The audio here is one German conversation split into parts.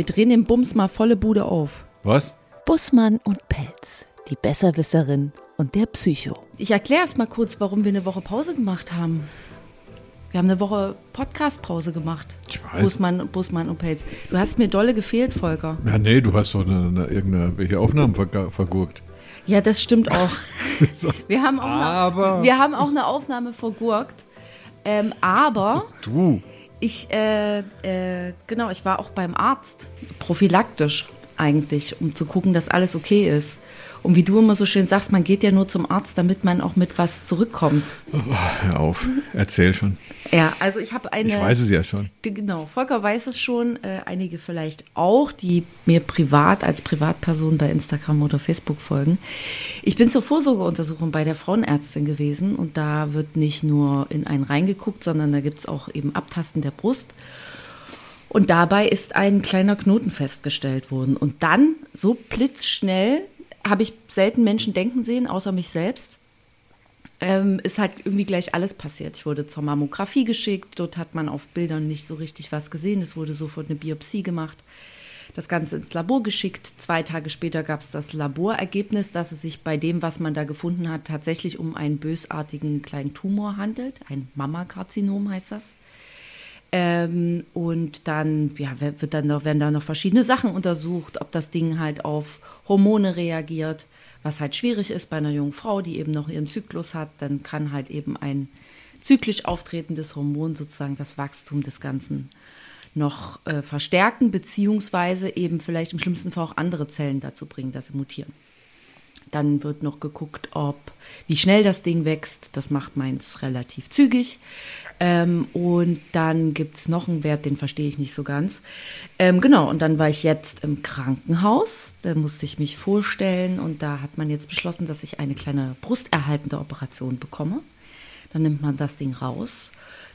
Wir drehen den Bums mal volle Bude auf. Was? Bussmann und Pelz, die Besserwisserin und der Psycho. Ich erkläre erst mal kurz, warum wir eine Woche Pause gemacht haben. Wir haben eine Woche Podcast-Pause gemacht. Ich weiß. Bussmann, Bussmann und Pelz. Du hast mir dolle gefehlt, Volker. Ja, nee, du hast doch eine, eine, irgendeine welche Aufnahmen vergurkt. Ja, das stimmt auch. Wir haben auch, Aber- eine, wir haben auch eine Aufnahme vergurkt. Ähm, aber Du. Ich, äh, äh, genau, ich war auch beim Arzt. Prophylaktisch eigentlich, um zu gucken, dass alles okay ist. Und wie du immer so schön sagst, man geht ja nur zum Arzt, damit man auch mit was zurückkommt. Oh, hör auf. Erzähl schon. Ja, also ich habe eine. Ich weiß es ja schon. Genau, Volker weiß es schon, äh, einige vielleicht auch, die mir privat als Privatperson bei Instagram oder Facebook folgen. Ich bin zur Vorsorgeuntersuchung bei der Frauenärztin gewesen und da wird nicht nur in einen reingeguckt, sondern da gibt es auch eben Abtasten der Brust. Und dabei ist ein kleiner Knoten festgestellt worden. Und dann, so blitzschnell, habe ich selten Menschen denken sehen, außer mich selbst ähm, ist halt irgendwie gleich alles passiert. Ich wurde zur Mammographie geschickt, dort hat man auf Bildern nicht so richtig was gesehen, es wurde sofort eine Biopsie gemacht. Das Ganze ins Labor geschickt. Zwei Tage später gab es das Laborergebnis, dass es sich bei dem, was man da gefunden hat, tatsächlich um einen bösartigen kleinen Tumor handelt. Ein Mammakarzinom heißt das. Ähm, und dann ja, wird dann noch, werden da noch verschiedene Sachen untersucht, ob das Ding halt auf Hormone reagiert, was halt schwierig ist bei einer jungen Frau, die eben noch ihren Zyklus hat. Dann kann halt eben ein zyklisch auftretendes Hormon sozusagen das Wachstum des Ganzen noch äh, verstärken, beziehungsweise eben vielleicht im schlimmsten Fall auch andere Zellen dazu bringen, dass sie mutieren. Dann wird noch geguckt, ob wie schnell das Ding wächst. Das macht meins relativ zügig. Ähm, und dann gibt es noch einen Wert, den verstehe ich nicht so ganz. Ähm, genau, und dann war ich jetzt im Krankenhaus. Da musste ich mich vorstellen und da hat man jetzt beschlossen, dass ich eine kleine brusterhaltende Operation bekomme. Dann nimmt man das Ding raus.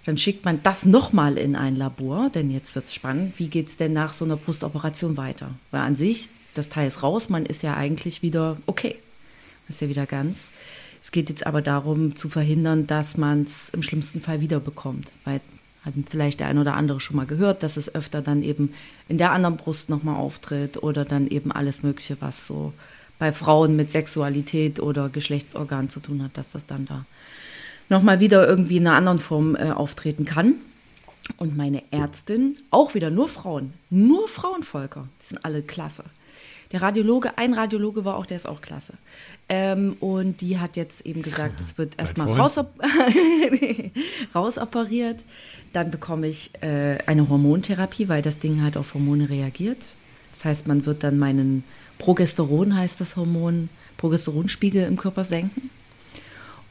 Dann schickt man das nochmal in ein Labor, denn jetzt wird es spannend. Wie geht es denn nach so einer Brustoperation weiter? Weil an sich, das Teil ist raus, man ist ja eigentlich wieder okay. Ist ja wieder ganz. Es geht jetzt aber darum, zu verhindern, dass man es im schlimmsten Fall wiederbekommt. Weil hat vielleicht der ein oder andere schon mal gehört, dass es öfter dann eben in der anderen Brust nochmal auftritt oder dann eben alles Mögliche, was so bei Frauen mit Sexualität oder Geschlechtsorgan zu tun hat, dass das dann da nochmal wieder irgendwie in einer anderen Form äh, auftreten kann. Und meine Ärztin, auch wieder nur Frauen, nur Frauenvolker, die sind alle klasse. Der Radiologe, ein Radiologe war auch, der ist auch klasse. Ähm, und die hat jetzt eben gesagt, es wird erstmal rausop rausoperiert. Dann bekomme ich äh, eine Hormontherapie, weil das Ding halt auf Hormone reagiert. Das heißt, man wird dann meinen Progesteron, heißt das Hormon, Progesteronspiegel im Körper senken.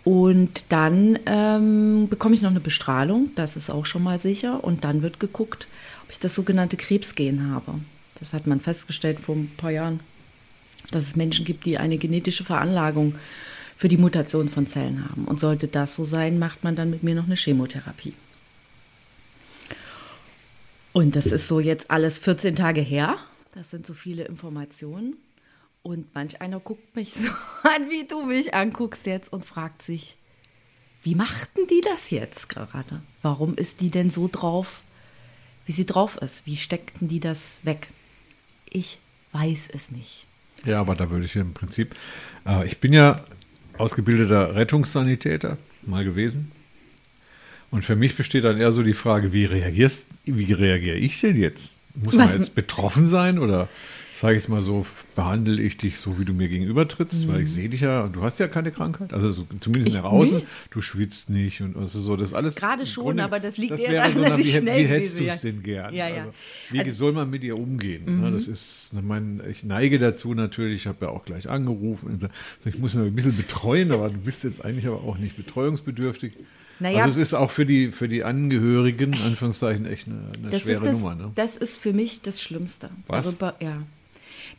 Und dann ähm, bekomme ich noch eine Bestrahlung, das ist auch schon mal sicher. Und dann wird geguckt, ob ich das sogenannte Krebsgen habe. Das hat man festgestellt vor ein paar Jahren, dass es Menschen gibt, die eine genetische Veranlagung für die Mutation von Zellen haben. Und sollte das so sein, macht man dann mit mir noch eine Chemotherapie. Und das ist so jetzt alles 14 Tage her. Das sind so viele Informationen. Und manch einer guckt mich so an, wie du mich anguckst jetzt und fragt sich, wie machten die das jetzt gerade? Warum ist die denn so drauf, wie sie drauf ist? Wie steckten die das weg? Ich weiß es nicht. Ja, aber da würde ich im Prinzip. Äh, ich bin ja ausgebildeter Rettungssanitäter mal gewesen. Und für mich besteht dann eher so die Frage, wie reagierst, wie reagiere ich denn jetzt? Muss man Was- jetzt betroffen sein oder sage ich es mal so, behandle ich dich so, wie du mir gegenüber trittst, weil ich sehe dich ja, du hast ja keine Krankheit, also so, zumindest Ich- nach außen, nee. du schwitzt nicht und also so, das alles. Gerade schon, aber das liegt eher wäre daran, so, dass ich wie, hätt- schnell Wie hättest gewesen du es denn gern? Ja, ja. Also, wie Also- soll man mit dir umgehen? ne? Das ist, ich meine, ich neige dazu natürlich, ich habe ja auch gleich angerufen, ich muss mir ein bisschen betreuen, aber du bist jetzt eigentlich aber auch nicht betreuungsbedürftig. Naja. also es ist auch für die, für die Angehörigen, Anführungszeichen, echt eine, eine Das schwere ist das, Nummer. Ne? das ist für mich das Schlimmste. Was? Darüber, ja.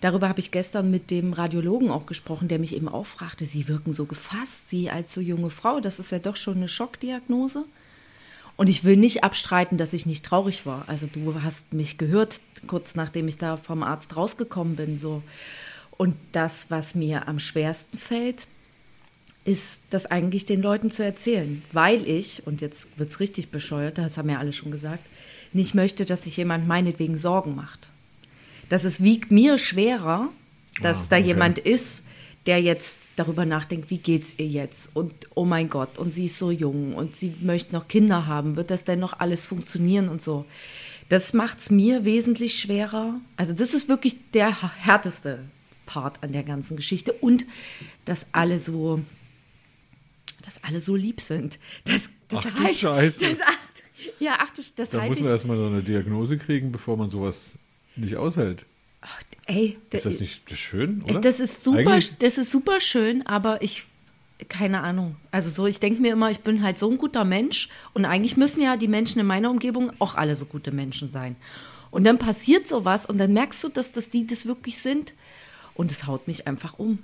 Darüber habe ich gestern mit dem Radiologen auch gesprochen, der mich eben auch fragte, Sie wirken so gefasst, Sie als so junge Frau, das ist ja doch schon eine Schockdiagnose. Und ich will nicht abstreiten, dass ich nicht traurig war. Also du hast mich gehört, kurz nachdem ich da vom Arzt rausgekommen bin. So. Und das, was mir am schwersten fällt, ist das eigentlich den Leuten zu erzählen, weil ich, und jetzt wird es richtig bescheuert, das haben ja alle schon gesagt, nicht möchte, dass sich jemand meinetwegen Sorgen macht. Dass es wiegt mir schwerer, dass Ah, da okay. jemand ist, der jetzt darüber nachdenkt, wie geht's ihr jetzt? Und oh mein Gott, und sie ist so jung und sie möchte noch Kinder haben. Wird das denn noch alles funktionieren und so? Das macht es mir wesentlich schwerer. Also das ist wirklich der härteste Part an der ganzen Geschichte. Und dass alle so, dass alle so lieb sind. Das, das Ach du Scheiße. Das, ja, ach du, das Da halte muss man erstmal so eine Diagnose kriegen, bevor man sowas nicht aushält. ach, ey, Ist das nicht schön, oder? Das ist super, Eigentlich- das ist super schön, aber ich, keine Ahnung. Also so, ich denke mir immer, ich bin halt so ein guter Mensch und eigentlich müssen ja die Menschen in meiner Umgebung auch alle so gute Menschen sein. Und dann passiert sowas und dann merkst du, dass das die das wirklich sind und es haut mich einfach um.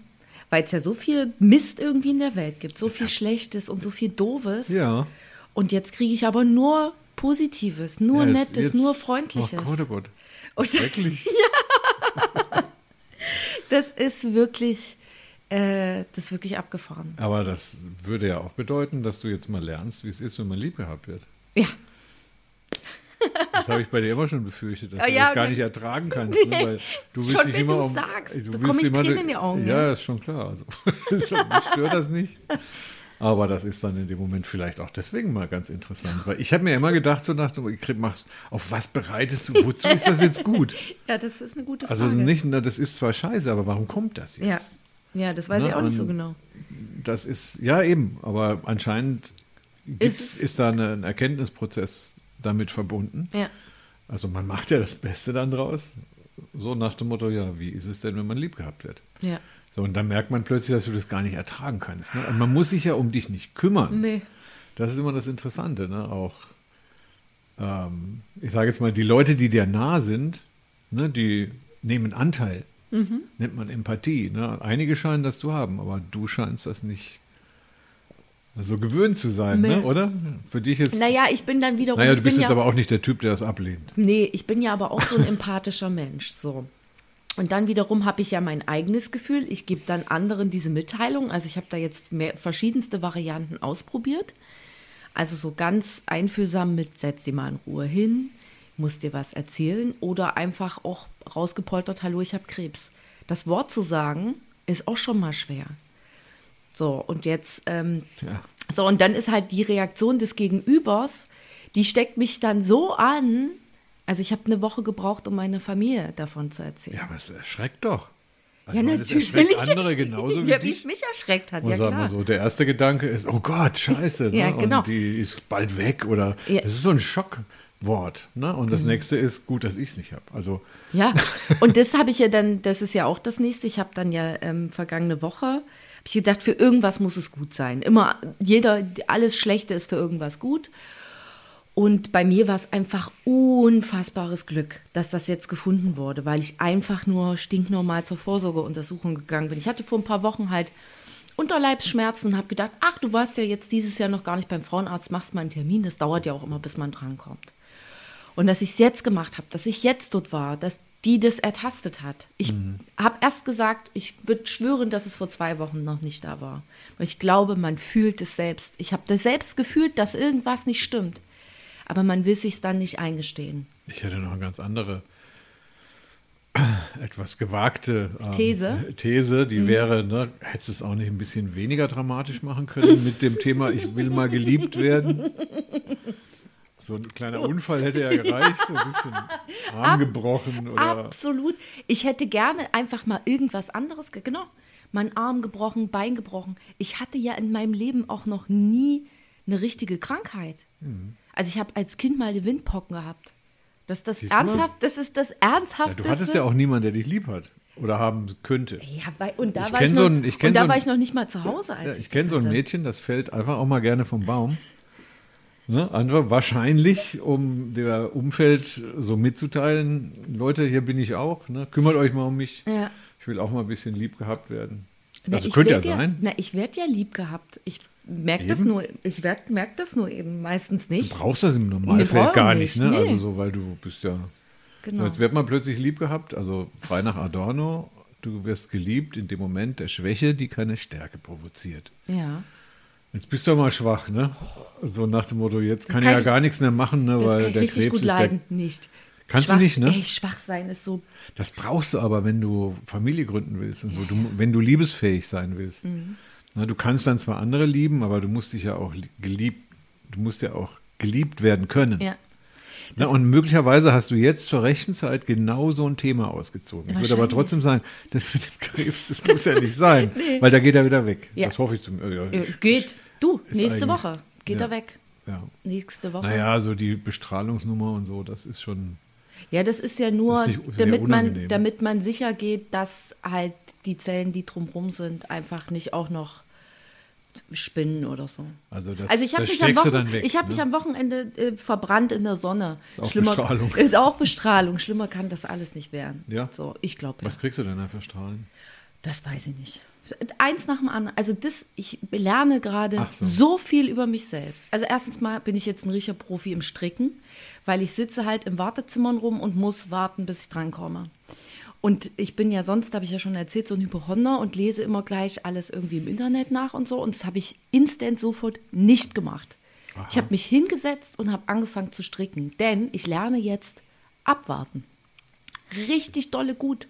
Weil es ja so viel Mist irgendwie in der Welt gibt, so viel Schlechtes und so viel Doofes. Ja. Und jetzt kriege ich aber nur Positives, nur Ja, jetzt- Nettes, jetzt- nur Freundliches. Oh Gott, oh Gott. Und- Schrecklich. Das ist wirklich, äh, das ist wirklich abgefahren. Aber das würde ja auch bedeuten, dass du jetzt mal lernst, wie es ist, wenn man lieb gehabt wird. Ja, Das habe ich bei dir immer schon befürchtet, dass Ah, du ja, das gar ne- nicht ertragen kannst. Ne? Weil du willst Schon dich wenn immer du um, sagst, du bekomme ich immer- Tränen in die Augen, Ja, ne? ist schon klar. Also, so, mich stört das nicht. Aber das ist dann in dem Moment vielleicht auch deswegen mal ganz interessant. Weil ich habe mir immer gedacht, so nach dem, machst, auf was bereitest du, wozu ist das jetzt gut? ja, das ist eine gute Frage. Also nicht, na, das ist zwar scheiße, aber warum kommt das jetzt? ja. ja, das weiß Ne, ich auch nicht so genau. Das ist, ja eben, aber anscheinend es- ist da eine, ein Erkenntnisprozess damit verbunden. Ja. Also man macht ja das Beste dann draus. So nach dem Motto, ja, wie ist es denn, wenn man lieb gehabt wird? Ja. So, und dann merkt man plötzlich, dass du das gar nicht ertragen kannst. Ne? Und man muss sich ja um dich nicht kümmern. Nee. Das ist immer das Interessante, ne? Auch, ähm, ich sage jetzt mal, die Leute, die dir nah sind, ne, die nehmen Anteil. Mhm. Nennt man Empathie. Ne? Einige scheinen das zu haben, aber du scheinst das nicht so gewöhnt zu sein, ne? oder? Für dich jetzt. Naja, ich bin dann wiederum. naja, ich du bist bin jetzt ja, aber auch nicht der Typ, der das ablehnt. Nee, ich bin ja aber auch so ein empathischer Mensch. So. Und dann wiederum habe ich ja mein eigenes Gefühl. Ich gebe dann anderen diese Mitteilung. Also ich habe da jetzt mehr, verschiedenste Varianten ausprobiert. Also so ganz einfühlsam mit, setz sie mal in Ruhe hin, muss dir was erzählen. Oder einfach auch rausgepoltert, hallo, ich habe Krebs. Das Wort zu sagen, ist auch schon mal schwer. So, und jetzt, ähm, Ja. so, und dann ist halt die Reaktion des Gegenübers, die steckt mich dann so an. Also ich habe eine Woche gebraucht, um meine Familie davon zu erzählen. Ja, aber es erschreckt doch. Also Ja, meine, das natürlich. erschreckt andere genauso wie ja, wie es mich erschreckt hat, Und ja sag klar. so, der erste Gedanke ist, oh Gott, scheiße. Ja, ne? genau. Und die ist bald weg oder Ja. das ist so ein Schockwort. Ne? Und das nächste ist, gut, dass ich es nicht habe. Also Ja, und das habe ich ja dann, das ist ja auch das nächste. Ich habe dann ja ähm, vergangene Woche, habe ich gedacht, für irgendwas muss es gut sein. Immer, jeder, alles Schlechte ist für irgendwas gut. Und bei mir war es einfach unfassbares Glück, dass das jetzt gefunden wurde, weil ich einfach nur stinknormal zur Vorsorgeuntersuchung gegangen bin. Ich hatte vor ein paar Wochen halt Unterleibsschmerzen und habe gedacht, ach, du warst ja jetzt dieses Jahr noch gar nicht beim Frauenarzt, machst mal einen Termin, das dauert ja auch immer, bis man drankommt. Und dass ich es jetzt gemacht habe, dass ich jetzt dort war, dass die das ertastet hat. Ich habe erst gesagt, ich würde schwören, dass es vor zwei Wochen noch nicht da war. Weil ich glaube, man fühlt es selbst. Ich habe das selbst gefühlt, dass irgendwas nicht stimmt. Aber man will sich dann nicht eingestehen. ich hätte noch eine ganz andere, etwas gewagte ähm, These? These, die wäre, ne, hättest du es auch nicht ein bisschen weniger dramatisch machen können mit dem Thema, ich will mal geliebt werden? So ein kleiner Unfall hätte ja gereicht, so ein bisschen Arm gebrochen oder Absolut. Ich hätte gerne einfach mal irgendwas anderes, ge- genau, mein Arm gebrochen, Bein gebrochen. Ich hatte ja in meinem Leben auch noch nie eine richtige Krankheit. Mhm. Also ich habe als Kind mal eine Windpocken gehabt. Das ist das Siehst ernsthaft, das ist das ja, ernsthafte. du hattest ja auch niemanden, der dich lieb hat oder haben könnte. Ja, bei, und da, Ich war ich, so noch, ein- ich und da so ein- war ich noch nicht mal zu Hause, als Ja, ich, ich kenne so ein hatte. Mädchen, das fällt einfach auch mal gerne vom Baum. Ne? Einfach wahrscheinlich, um der Umfeld so mitzuteilen, Leute, hier bin ich auch, ne? kümmert euch mal um mich. Ja. Ich will auch mal ein bisschen lieb gehabt werden. Na, Also könnte ja sein. Na, ich werde ja lieb gehabt. Ich merke das nur, ich merke das nur eben meistens Du nicht. brauchst das im Nee, Normalfeld brauch gar nicht, nicht, ne? nee. Also so, weil du bist ja. Genau. So, jetzt wird man plötzlich lieb gehabt, also frei nach Adorno, du wirst geliebt in dem Moment der Schwäche, die keine Stärke provoziert. ja. Jetzt bist du mal schwach, ne? So nach dem Motto, jetzt kann, kann ich ja gar nichts mehr machen, ne? Das weil der richtig Krebs gut ist leiden. Nicht. der Kannst schwach, du nicht, ne? Ey, schwach sein ist so. Das brauchst du aber, wenn du Familie gründen willst und so, du, wenn du liebesfähig sein willst. Mhm. Na, du kannst dann zwar andere lieben, aber du musst dich ja auch li- geliebt, du musst ja auch geliebt werden können. Ja. Na, und möglicherweise hast du jetzt zur rechten Zeit genau so ein Thema ausgezogen. Ich würde aber trotzdem sagen, das mit dem Krebs, das muss ja nicht sein, weil da geht er wieder weg. Ja. Das hoffe ich zum. Äh, ja, Äh, Geht. Du, nächste Woche geht ja. er weg. ja. Nächste Woche. Naja, so die Bestrahlungsnummer und so, das ist schon. Ja, das ist ja nur, ist damit, man, damit man sicher geht, dass halt die Zellen, die drumherum sind, einfach nicht auch noch spinnen oder so. Also das, Also ich habe mich, am Wochen, dann weg. ich hab ne? mich am Wochenende äh, verbrannt in der Sonne. Ist auch Bestrahlung. Ist auch Bestrahlung. Schlimmer kann das alles nicht werden. Ja? So, ich glaube. Was kriegst du denn da für Strahlen? Das weiß ich nicht. Eins nach dem anderen. Also das, ich lerne gerade so. so. viel über mich selbst. Also erstens mal bin ich jetzt ein richtiger Profi im Stricken, weil ich sitze halt im Wartezimmer rum und muss warten, bis ich drankomme. Und ich bin ja sonst, habe ich ja schon erzählt, so ein Hypochonder und lese immer gleich alles irgendwie im Internet nach und so. Und das habe ich instant sofort nicht gemacht. Ich habe mich hingesetzt und habe angefangen zu stricken, denn ich lerne jetzt abwarten. Richtig dolle gut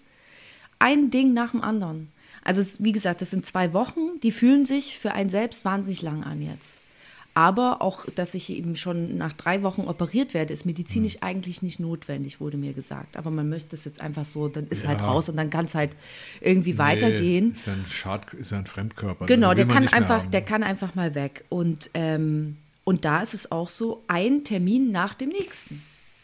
ein Ding nach dem anderen. Also es, wie gesagt, das sind zwei Wochen, die fühlen sich für einen selbst wahnsinnig lang an jetzt. Aber auch, dass ich eben schon nach drei Wochen operiert werde, ist medizinisch Hm. eigentlich nicht notwendig, wurde mir gesagt. Aber man möchte es jetzt einfach so, dann ist Ja. halt raus und dann kann es halt irgendwie weitergehen. Nee, ist ja ein Schad, ist ein Fremdkörper. Genau, der kann einfach, der kann einfach mal weg. Und, ähm, und da ist es auch so, ein Termin nach dem nächsten.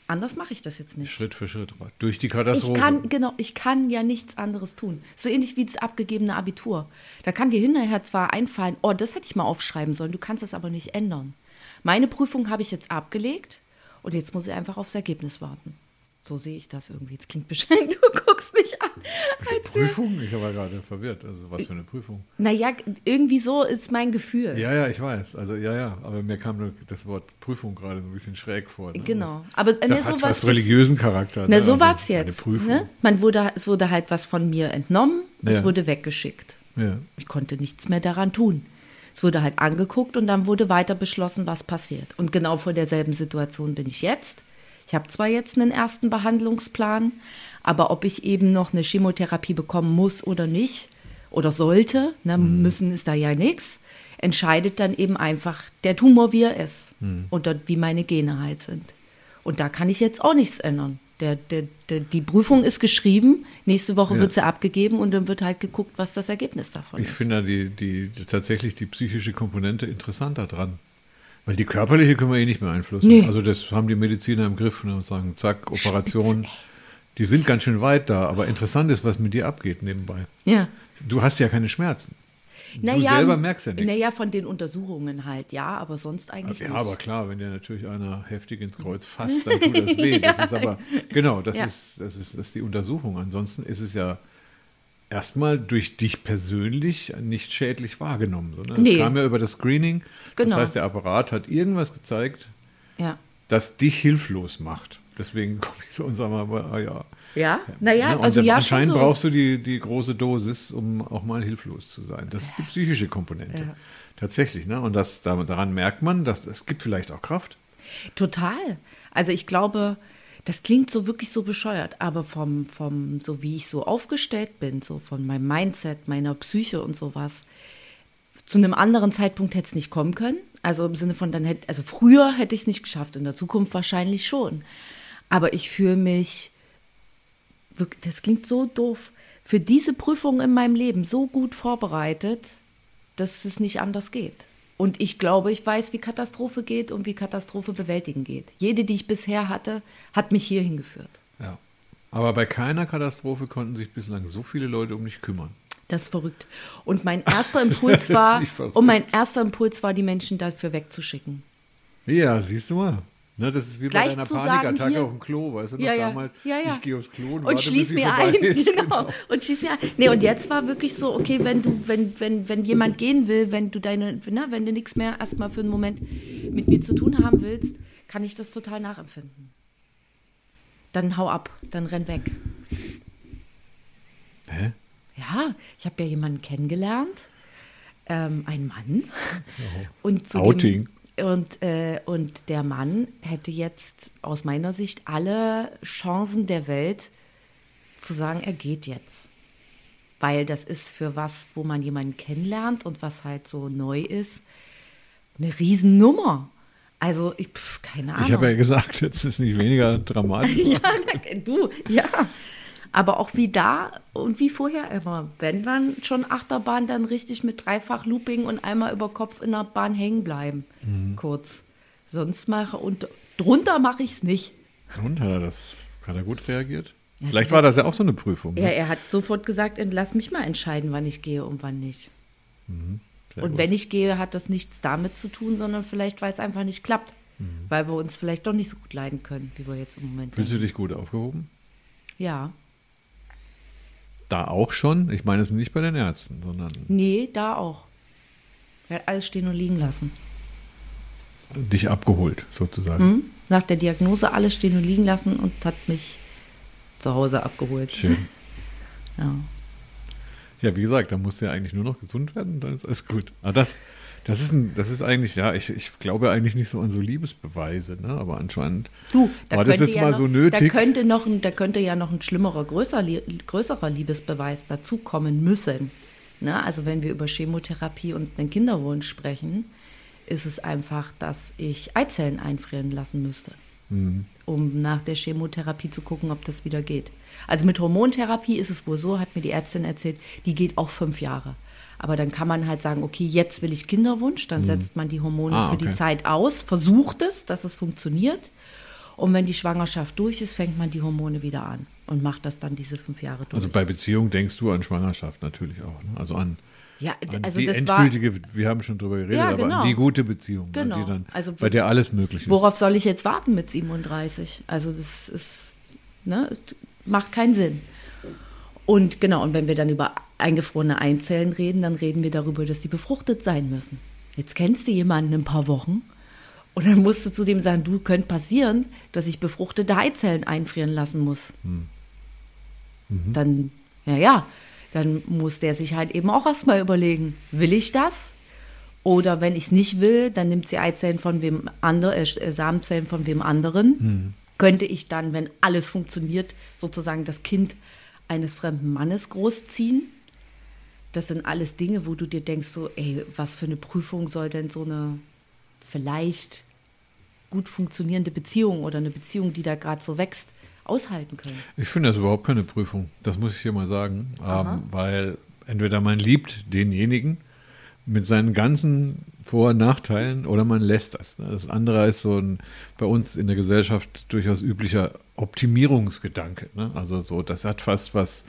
Anders mache ich das jetzt nicht. Schritt für Schritt. Durch die Ich Katastrophe. kann, genau, ich kann ja nichts anderes tun. So ähnlich wie das abgegebene Abitur. Da kann dir hinterher zwar einfallen, oh, das hätte ich mal aufschreiben sollen, du kannst es aber nicht ändern. Meine Prüfung habe ich jetzt abgelegt und jetzt muss ich einfach aufs Ergebnis warten. So sehe ich das irgendwie. Jetzt klingt beschränkt, du guckst mich an. Prüfung? Ich war gerade verwirrt. Also was für eine Prüfung? Naja, irgendwie so ist mein Gefühl. Ja, ja, ich weiß. Also ja, ja. Aber mir kam nur das Wort Prüfung gerade so ein bisschen schräg vor. Ne? Genau. Aber das ne, hat so fast was religiösen Charakter. Na, ne? so Also, war es es jetzt. Ne? Man wurde, es wurde halt was von mir entnommen, es Ja. wurde weggeschickt. Ja. Ich konnte nichts mehr daran tun. Es wurde halt angeguckt und dann wurde weiter beschlossen, was passiert. Und genau vor derselben Situation bin ich jetzt. Ich habe zwar jetzt einen ersten Behandlungsplan, aber ob ich eben noch eine Chemotherapie bekommen muss oder nicht oder sollte, ne, müssen ist da ja nichts, entscheidet dann eben einfach der Tumor, wie er ist und dort, wie meine Gene halt sind. Und da kann ich jetzt auch nichts ändern. Der, der, der, die Prüfung ist geschrieben, nächste Woche Ja. wird sie abgegeben und dann wird halt geguckt, was das Ergebnis davon Ich ist. finde da die, die, die, tatsächlich die psychische Komponente interessanter dran. Weil die körperliche können wir eh nicht beeinflussen. Nee. Also das haben die Mediziner im Griff und sagen, zack, Operation. Die sind ganz schön weit da, aber interessant ist, was mit dir abgeht nebenbei. Ja. Du hast ja keine Schmerzen. du selber merkst ja nichts. Naja, von den Untersuchungen halt, ja, aber sonst eigentlich Ja, nicht. aber klar, wenn dir natürlich einer heftig ins Kreuz fasst, dann tut das weh. Das ist aber, genau, das, Ja. ist, das, ist, das ist die Untersuchung. Ansonsten ist es ja erstmal durch dich persönlich nicht schädlich wahrgenommen. Sondern Nee. Es kam ja über das Screening. Genau. Das heißt, der Apparat hat irgendwas gezeigt, ja. das dich hilflos macht. Deswegen komme ich so und sage mal, ah, ja. Ja, naja, Ne, und also ja, anscheinend so. brauchst du die, die große Dosis, um auch mal hilflos zu sein. Das ist die psychische Komponente. Ja. Tatsächlich, ne? Und das, da- daran merkt man, dass es gibt vielleicht auch Kraft. Total. Also ich glaube, das klingt so wirklich so bescheuert, aber vom, vom, so wie ich so aufgestellt bin, so von meinem Mindset, meiner Psyche und sowas, zu einem anderen Zeitpunkt hätte es nicht kommen können. Also im Sinne von, dann hätte, also früher hätte ich es nicht geschafft, in der Zukunft wahrscheinlich schon. Aber ich fühle mich, wirk- das klingt so doof, für diese Prüfung in meinem Leben so gut vorbereitet, dass es nicht anders geht. Und ich glaube, ich weiß, wie Katastrophe geht und wie Katastrophe bewältigen geht. Jede, die ich bisher hatte, hat mich hierhin geführt. Ja. Aber bei keiner Katastrophe konnten sich bislang so viele Leute um dich kümmern. Das ist verrückt. Und mein erster Impuls war, und mein erster Impuls war, die Menschen dafür wegzuschicken. Ja, siehst du mal. Ne, das ist wie Gleich bei deiner Panikattacke hier- auf dem Klo, weißt du noch Ja, ja. damals? Ja, ja. Ich gehe aufs Klo und, und warte, schließ mir ein. ist. Genau. Und schließ mir ein. Nee, und jetzt war wirklich so, okay, wenn du, wenn, wenn, wenn jemand gehen will, wenn du deine, na, wenn du nichts mehr erstmal für einen Moment mit mir zu tun haben willst, kann ich das total nachempfinden. Dann hau ab, dann renn weg. Hä? Ja, ich habe ja jemanden kennengelernt, ähm, einen Mann. Und zu Outing. Dem, Und, äh, und der Mann hätte jetzt aus meiner Sicht alle Chancen der Welt zu sagen, er geht jetzt. Weil das ist für was, wo man jemanden kennenlernt und was halt so neu ist, eine Riesennummer. Also, ich, pf, keine Ahnung. Ich habe ja gesagt, jetzt ist nicht weniger dramatisch. ja, du, ja. Aber auch wie da und wie vorher immer. Wenn man schon Achterbahn, dann richtig mit dreifach Looping und einmal über Kopf in der Bahn hängen bleiben. Kurz. Sonst mache und drunter mache ich es nicht. Und hat er das, hat er gut reagiert? Ja, Vielleicht war das ja auch so eine Prüfung. ne? Ja, er hat sofort gesagt, lass mich mal entscheiden, wann ich gehe und wann nicht. Sehr und gut. wenn ich gehe, hat das nichts damit zu tun, sondern vielleicht, weil es einfach nicht klappt. Weil wir uns vielleicht doch nicht so gut leiden können, wie wir jetzt im Moment Fühlst du denken. dich gut aufgehoben? Ja. Da auch schon? Ich meine es nicht bei den Ärzten, sondern Nee, da auch. Er hat alles stehen und liegen lassen. dich abgeholt, sozusagen. Hm? Nach der Diagnose alles stehen und liegen lassen und hat mich zu Hause abgeholt. Schön. Ja. Ja, wie gesagt, da musst du ja eigentlich nur noch gesund werden, dann ist alles gut. Aber das, das ist ein, das ist eigentlich, ja, ich, ich glaube eigentlich nicht so an so Liebesbeweise, ne? Aber anscheinend Du, da war das jetzt ja mal noch, so nötig. Da könnte, noch ein, da könnte ja noch ein schlimmerer, größer, größerer Liebesbeweis dazukommen müssen. Ne? Also wenn wir über Chemotherapie und einen Kinderwunsch sprechen, ist es einfach, dass ich Eizellen einfrieren lassen müsste, Mhm. um nach der Chemotherapie zu gucken, ob das wieder geht. Also mit Hormontherapie ist es wohl so, hat mir die Ärztin erzählt, die geht auch fünf Jahre. Aber dann kann man halt sagen, okay, jetzt will ich Kinderwunsch, dann setzt man die Hormone Ah, für die okay. Zeit aus, versucht es, dass es funktioniert. Und wenn die Schwangerschaft durch ist, fängt man die Hormone wieder an und macht das dann diese fünf Jahre durch. Also bei Beziehung denkst du an Schwangerschaft natürlich auch. Ne? Also an, ja, also die das war. endgültige, wir haben schon drüber geredet, Ja, aber genau. an die gute Beziehung, Genau. an die dann, Also bei der alles möglich ist. Worauf soll ich jetzt warten mit 37? Also das ist, ne, es macht keinen Sinn. Und genau, und wenn wir dann über eingefrorene Eizellen reden, dann reden wir darüber, dass die befruchtet sein müssen. Jetzt kennst du jemanden in ein paar Wochen und dann musst du zu dem sagen, du könnte passieren, dass ich befruchtete Eizellen einfrieren lassen muss. Dann, ja, ja, dann muss der sich halt eben auch erstmal überlegen, will ich das? Oder wenn ich es nicht will, dann nimmt sie Eizellen von wem anderen, äh, Samenzellen von wem anderen. Könnte ich dann, wenn alles funktioniert, sozusagen das Kind eines fremden Mannes großziehen? Das sind alles Dinge, wo du dir denkst, so, ey, was für eine Prüfung soll denn so eine vielleicht gut funktionierende Beziehung oder eine Beziehung, die da gerade so wächst, aushalten können? Ich finde das überhaupt keine Prüfung. Das muss ich hier mal sagen. Ähm, weil entweder man liebt denjenigen mit seinen ganzen Vor- und Nachteilen oder man lässt das. ne? Das andere ist so ein bei uns in der Gesellschaft durchaus üblicher Optimierungsgedanke. Ne? Also so, das hat fast was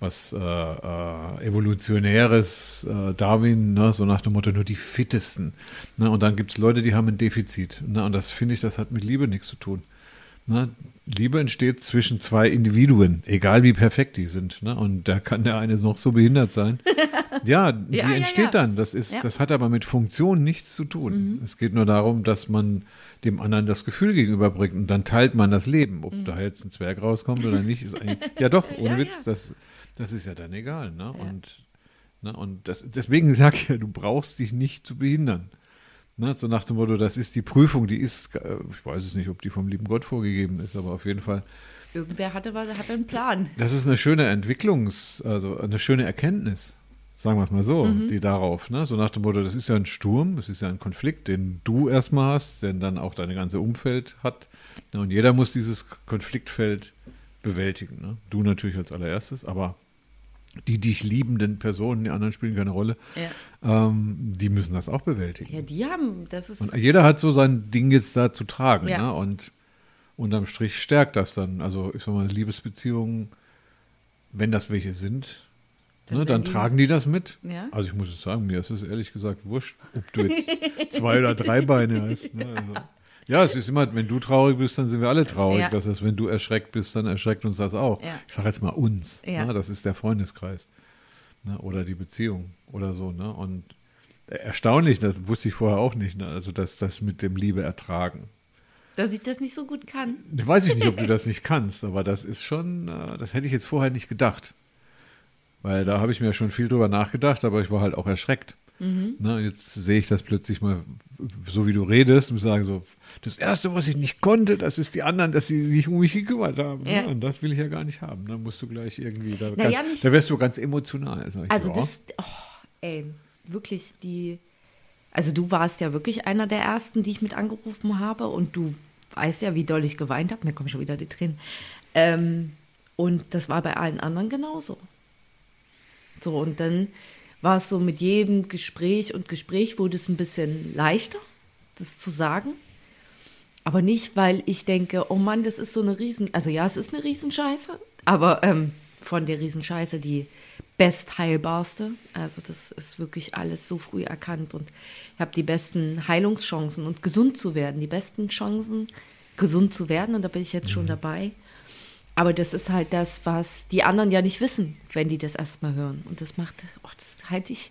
was äh, äh, evolutionäres äh, Darwin, ne? so nach dem Motto nur die fittesten. Ne? Und dann gibt es Leute, die haben ein Defizit. Ne? Und das finde ich, das hat mit Liebe nichts zu tun. Ne? Liebe entsteht zwischen zwei Individuen, egal wie perfekt die sind. Ne? Und da kann der eine noch so behindert sein. Ja, die Ja, entsteht ja. dann. Das, ist, das hat aber mit Funktion nichts zu tun. Es geht nur darum, dass man dem anderen das Gefühl gegenüberbringt und dann teilt man das Leben. Ob da jetzt ein Zwerg rauskommt oder nicht, ist eigentlich. Ja, doch, ohne Witz. Das, das ist ja dann egal. Ne? Und, ne? und das, deswegen sage ich ja, du brauchst dich nicht zu behindern. Ne, so nach dem Motto, das ist die Prüfung, die ist, äh, ich weiß es nicht, ob die vom lieben Gott vorgegeben ist, aber auf jeden Fall, Irgendwer hatte, was- hatte einen Plan. das ist eine schöne Entwicklungs-, also eine schöne Erkenntnis, sagen wir es mal so, die darauf, ne? so nach dem Motto, das ist ja ein Sturm, das ist ja ein Konflikt, den du erstmal hast, den dann auch deine ganze Umfeld hat. Ne? Und jeder muss dieses Konfliktfeld bewältigen. Ne? Du natürlich als allererstes, aber die dich liebenden Personen, die anderen spielen keine Rolle, Ja. ähm, die müssen das auch bewältigen. Ja, die haben, das ist. Und jeder hat so sein Ding jetzt da zu tragen. Ja. Ne? Und unterm Strich stärkt das dann. Also ich sag mal, Liebesbeziehungen, wenn das welche sind, Dann ne, dann die- tragen die das mit. Ja. Also ich muss es sagen, mir ist es ehrlich gesagt wurscht, ob du jetzt zwei oder drei Beine hast. Ne? Also, ja, es ist immer, wenn du traurig bist, dann sind wir alle traurig. Ja. Das heißt, wenn du erschreckt bist, dann erschreckt uns das auch. Ja. Ich sage jetzt mal uns. Ja. Ne? Das ist der Freundeskreis. Ne? Oder die Beziehung oder so. Ne? Und erstaunlich, das wusste ich vorher auch nicht, ne? also dass das mit dem Liebe ertragen. dass ich das nicht so gut kann. Weiß ich nicht, ob du das nicht kannst, aber das ist schon, äh, das hätte ich jetzt vorher nicht gedacht. Weil da habe ich mir schon viel drüber nachgedacht, aber ich war halt auch erschreckt. Mhm. Na, jetzt sehe ich das plötzlich mal, so wie du redest, und sagen so, das Erste, was ich nicht konnte, das ist die anderen, dass sie sich um mich gekümmert haben. Ja. Ne? Und das will ich ja gar nicht haben. Da musst du gleich irgendwie, da, Na ja, da wirst du ganz emotional. Ich, Also ja. das, oh, ey, wirklich die, also du warst ja wirklich einer der ersten, die ich mit angerufen habe und du weißt ja, wie doll ich geweint habe, mir kommen schon wieder die Tränen. Ähm, und das war bei allen anderen genauso. So, und dann war es so mit jedem Gespräch und Gespräch wurde es ein bisschen leichter, das zu sagen. Aber nicht, weil ich denke, oh Mann, das ist so eine Riesen... Also ja, es ist eine Riesenscheiße, aber ähm, von der Riesenscheiße die bestheilbarste. Also das ist wirklich alles so früh erkannt und ich habe die besten Heilungschancen und gesund zu werden, die besten Chancen, gesund zu werden und da bin ich jetzt schon dabei. Aber das ist halt das, was die anderen ja nicht wissen, wenn die das erstmal hören. Und das macht, oh, das halte ich,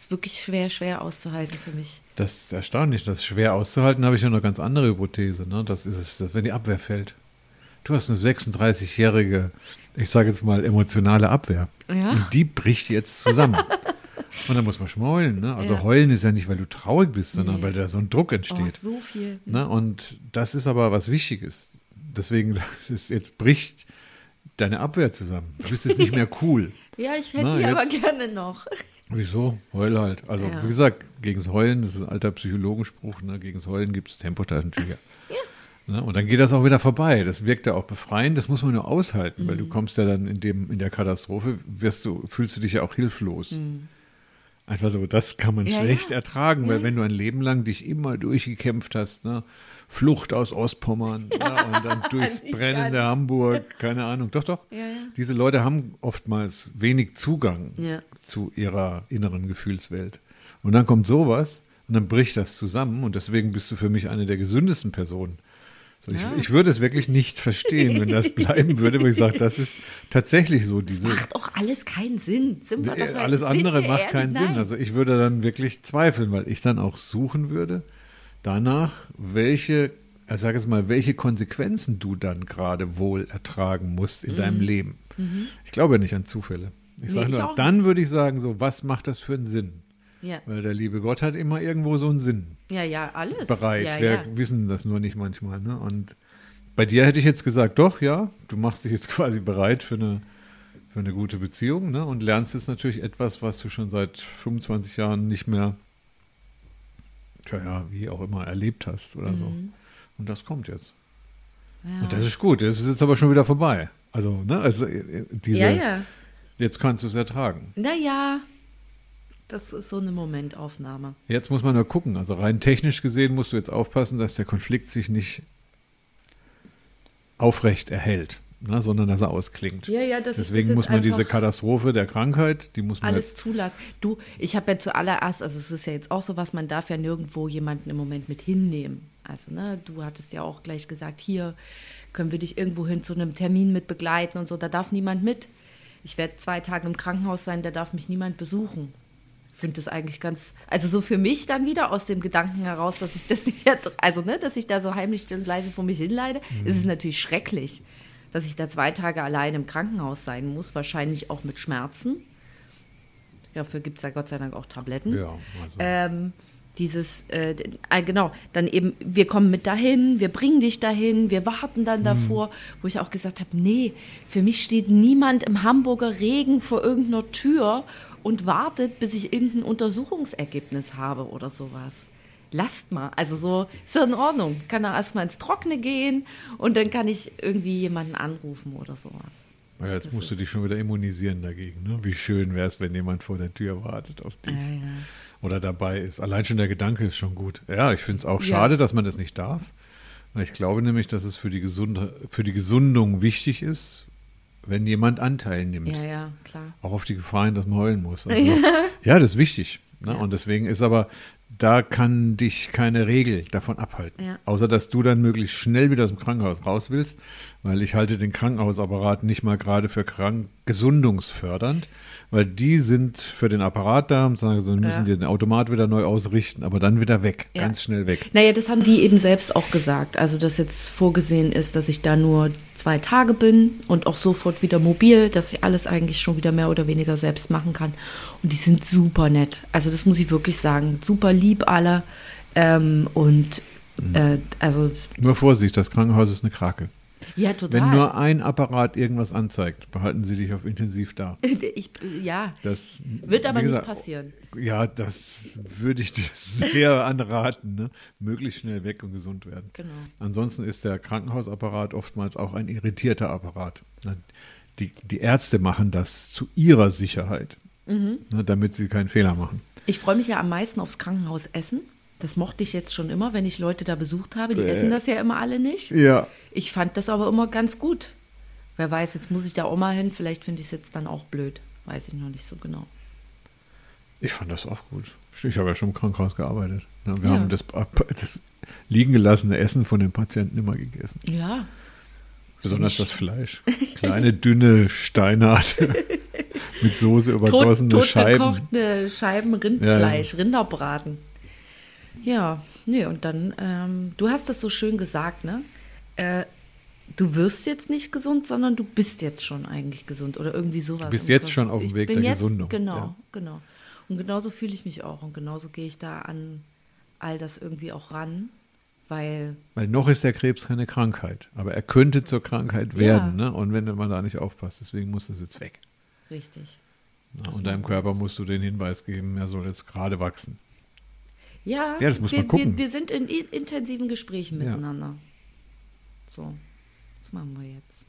ist wirklich schwer, schwer auszuhalten für mich. Das ist erstaunlich, das ist schwer auszuhalten, habe ich ja noch eine ganz andere Hypothese. Ne? Das ist es, dass wenn die Abwehr fällt. Du hast eine 36-jährige, ich sage jetzt mal, emotionale Abwehr. Ja. Und die bricht jetzt zusammen. Und dann muss man heulen. Ne? Also Ja. heulen ist ja nicht, weil du traurig bist, sondern Nee. weil da so ein Druck Oh, entsteht. so viel. Ne? Und das ist aber was Wichtiges. Deswegen, ist, jetzt bricht deine Abwehr zusammen. Du bist jetzt nicht mehr cool. Ja, ich hätte Na, die aber jetzt- gerne noch. Wieso? Heul halt. Also, Ja. wie gesagt, gegens Heulen, das ist ein alter Psychologenspruch, ne? gegens Heulen gibt es Tempotaschentücher. Ne? Und dann geht das auch wieder vorbei. Das wirkt ja auch befreiend, das muss man nur aushalten, weil du Mhm. kommst ja dann in, dem, in der Katastrophe, wirst du, fühlst du dich ja auch hilflos. Einfach so, das kann man Mhm. Ja, schlecht ja. ertragen, weil Ja, wenn du ein Leben lang dich immer durchgekämpft hast, ne? Flucht aus Ostpommern ja, und dann durchs brennende ganz. Hamburg, keine Ahnung. Doch, doch. Ja, ja. Diese Leute haben oftmals wenig Zugang Ja. Zu ihrer inneren Gefühlswelt. Und dann kommt sowas und dann bricht das zusammen und deswegen bist du für mich eine der gesündesten Personen. So, ich, Ja. ich würde es wirklich nicht verstehen, wenn das bleiben würde, weil ich sage, das ist tatsächlich so diese. Macht auch alles keinen Sinn. Alles andere wir macht keinen Nein. Sinn. Also ich würde dann wirklich zweifeln, weil ich dann auch suchen würde danach, welche, ich sage jetzt mal, welche Konsequenzen du dann gerade wohl ertragen musst in Mhm. deinem Leben. Ich glaube nicht an Zufälle. Ich sage ich nur, auch dann würde ich sagen, so, was macht das für einen Sinn? Ja. Weil der liebe Gott hat immer irgendwo so einen Sinn ja, ja, alles. bereit. Ja, Wir ja. wissen das nur nicht manchmal. Ne? Und bei dir hätte ich jetzt gesagt, doch, ja, du machst dich jetzt quasi bereit für eine, für eine gute Beziehung ne? und lernst jetzt natürlich etwas, was du schon seit 25 Jahren nicht mehr, tja, ja, wie auch immer, erlebt hast oder so. Und das kommt jetzt. Mhm. Ja. Und das ist gut. Das ist jetzt aber schon wieder vorbei. Also, ne, also äh, diese, ja, ja. Jetzt kannst du es ertragen. Naja, das ist so eine Momentaufnahme. Jetzt muss man nur gucken. Also rein technisch gesehen musst du jetzt aufpassen, dass der Konflikt sich nicht aufrecht erhält, ne, sondern dass er ausklingt. Ja, ja, Deswegen muss man diese Katastrophe der Krankheit, die muss man Alles zulassen. Du, ich habe ja zuallererst, also es ist ja jetzt auch so was, man darf ja nirgendwo jemanden im Moment mit hinnehmen. Also, ne, du hattest ja auch gleich gesagt, hier können wir dich irgendwo hin zu einem Termin mit begleiten und so, da darf niemand mit. Ich werde zwei Tage im Krankenhaus sein, da darf mich niemand besuchen. Ich finde das eigentlich ganz, also so für mich dann wieder aus dem Gedanken heraus, dass ich das nicht, also ne, dass ich da so heimlich still und leise vor mich hinleide, ist es natürlich schrecklich, dass ich da zwei Tage allein im Krankenhaus sein muss, wahrscheinlich auch mit Schmerzen. Dafür gibt es ja Gott sei Dank auch Tabletten. ja, also, Ähm, dieses, äh, äh, genau, dann eben, wir kommen mit dahin, wir bringen dich dahin, wir warten dann davor, wo ich auch gesagt habe, nee, für mich steht niemand im Hamburger Regen vor irgendeiner Tür und wartet, bis ich irgendein Untersuchungsergebnis habe oder sowas. Lasst mal, also so ist ja in Ordnung. Kann auch erstmal ins Trockene gehen und dann kann ich irgendwie jemanden anrufen oder sowas. Ja, jetzt das musst du dich schon wieder immunisieren dagegen. Ne? Wie schön wäre es, wenn jemand vor der Tür wartet auf dich Ja, ja. oder dabei ist. Allein schon der Gedanke ist schon gut. Ja, ich finde es auch schade, dass man das nicht darf. Ich glaube nämlich, dass es für die, Gesunde, für die Gesundung wichtig ist, wenn jemand Anteil nimmt. Ja, ja, klar. Auch auf die Gefahr hin, dass man heulen muss. Also, ja, das ist wichtig. Ne? Und deswegen ist aber, da kann dich keine Regel davon abhalten. Ja. Außer, dass du dann möglichst schnell wieder aus dem Krankenhaus raus willst, weil ich halte den Krankenhausapparat nicht mal gerade für krank gesundungsfördernd, weil die sind für den Apparat da und sagen, so müssen Ja. die den Automat wieder neu ausrichten, aber dann wieder weg, Ja. ganz schnell weg. Naja, das haben die eben selbst auch gesagt. Also, dass jetzt vorgesehen ist, dass ich da nur zwei Tage bin und auch sofort wieder mobil, dass ich alles eigentlich schon wieder mehr oder weniger selbst machen kann. Und die sind super nett. Also, das muss ich wirklich sagen. Super lieb alle. Ähm, und äh, also, Nur Vorsicht, das Krankenhaus ist eine Krake. ja, total. Wenn nur ein Apparat irgendwas anzeigt, behalten Sie dich auf intensiv da. ich, ja, Das wird aber wie nicht gesagt, passieren. Ja, das würde ich dir sehr anraten, ne? möglichst schnell weg und gesund werden. Genau. Ansonsten ist der Krankenhausapparat oftmals auch ein irritierter Apparat. Die, die Ärzte machen das zu ihrer Sicherheit, Mhm. ne? damit sie keinen Fehler machen. Ich freue mich ja am meisten aufs Krankenhausessen. Das mochte ich jetzt schon immer, wenn ich Leute da besucht habe. Die Bäh. essen das ja immer alle nicht. Ja, Ich fand das aber immer ganz gut. Wer weiß, jetzt muss ich da auch mal hin. Vielleicht finde ich es jetzt dann auch blöd. Weiß ich noch nicht so genau. ich fand das auch gut. Ich habe ja schon im Krankenhaus gearbeitet. Ne? Wir Ja. haben das, das liegen gelassene Essen von den Patienten immer gegessen. Ja. Besonders das Fleisch. Kleine, dünne, steinharte, mit Soße übergossene tot Scheiben. gekochte Scheiben Rindfleisch, Rinderbraten. Ja, nee, und dann, ähm, du hast das so schön gesagt, ne? Äh, du wirst jetzt nicht gesund, sondern du bist jetzt schon eigentlich gesund oder irgendwie sowas. Du bist jetzt Kopf. schon auf dem Weg der jetzt, Gesundung, Genau, ja. genau. Und genauso fühle ich mich auch und genauso gehe ich da an all das irgendwie auch ran, weil Weil noch ist der Krebs keine Krankheit, aber er könnte zur Krankheit Ja. werden. Ne? Und wenn man da nicht aufpasst, deswegen muss das jetzt weg. Richtig. Ja, Das und deinem Körper musst du den Hinweis geben, er soll jetzt gerade wachsen. Ja, Ja, das muss wir, man gucken. Wir, wir sind in intensiven Gesprächen Ja. miteinander. So, das machen wir jetzt.